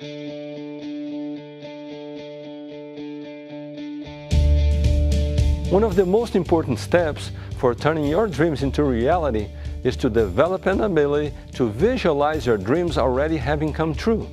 One of the most important steps for turning your dreams into reality is to develop an ability to visualize your dreams already having come true.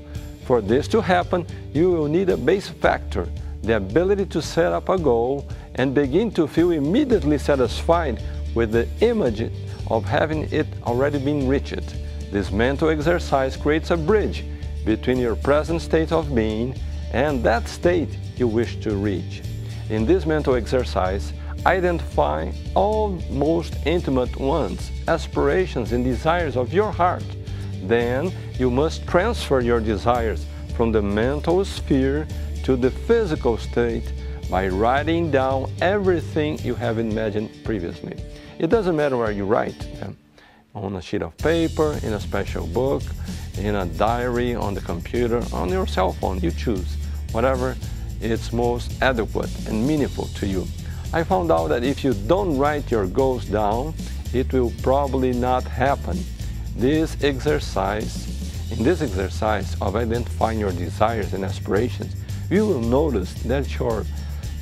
For this to happen, you will need a base factor, the ability to set up a goal and begin to feel immediately satisfied with the image of having it already been reached. This mental exercise creates a bridge between your present state of being and that state you wish to reach. In this mental exercise, identify all most intimate wants, aspirations, and desires of your heart. Then you must transfer your desires from the mental sphere to the physical state by writing down everything you have imagined previously. It doesn't matter where you write them on a sheet of paper, in a special book, in a diary, on the computer, on your cell phone, you choose. Whatever it's most adequate and meaningful to you. I found out that if you don't write your goals down, it will probably not happen. This exercise, in this exercise of identifying your desires and aspirations, you will notice that your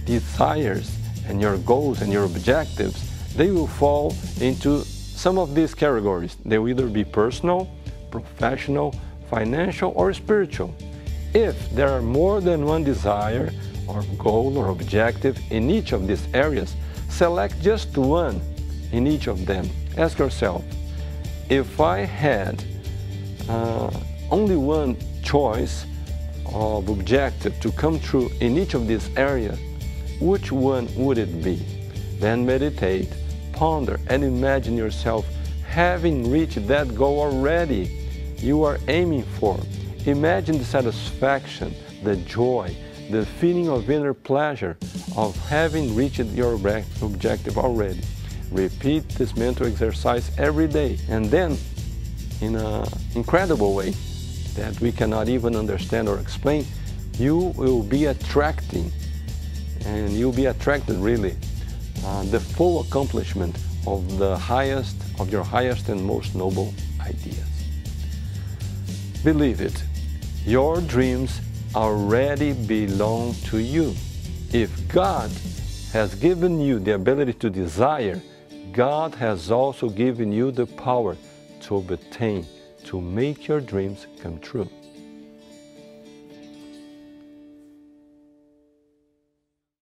desires and your goals and your objectives, they will fall into some of these categories. They will either be personal, professional, financial, or spiritual. If there are more than one desire or goal or objective in each of these areas, select just one in each of them. Ask yourself, if I had uh, only one choice of objective to come true in each of these areas, which one would it be? Then meditate, ponder, and imagine yourself having reached that goal already you are aiming for. Imagine the satisfaction, the joy, the feeling of inner pleasure of having reached your objective already. Repeat this mental exercise every day and then in an incredible way that we cannot even understand or explain, you will be attracting and you'll be attracted really uh, the full accomplishment of the highest of your highest and most noble ideas. Believe it, your dreams already belong to you. If God has given you the ability to desire, God has also given you the power to obtain, to make your dreams come true.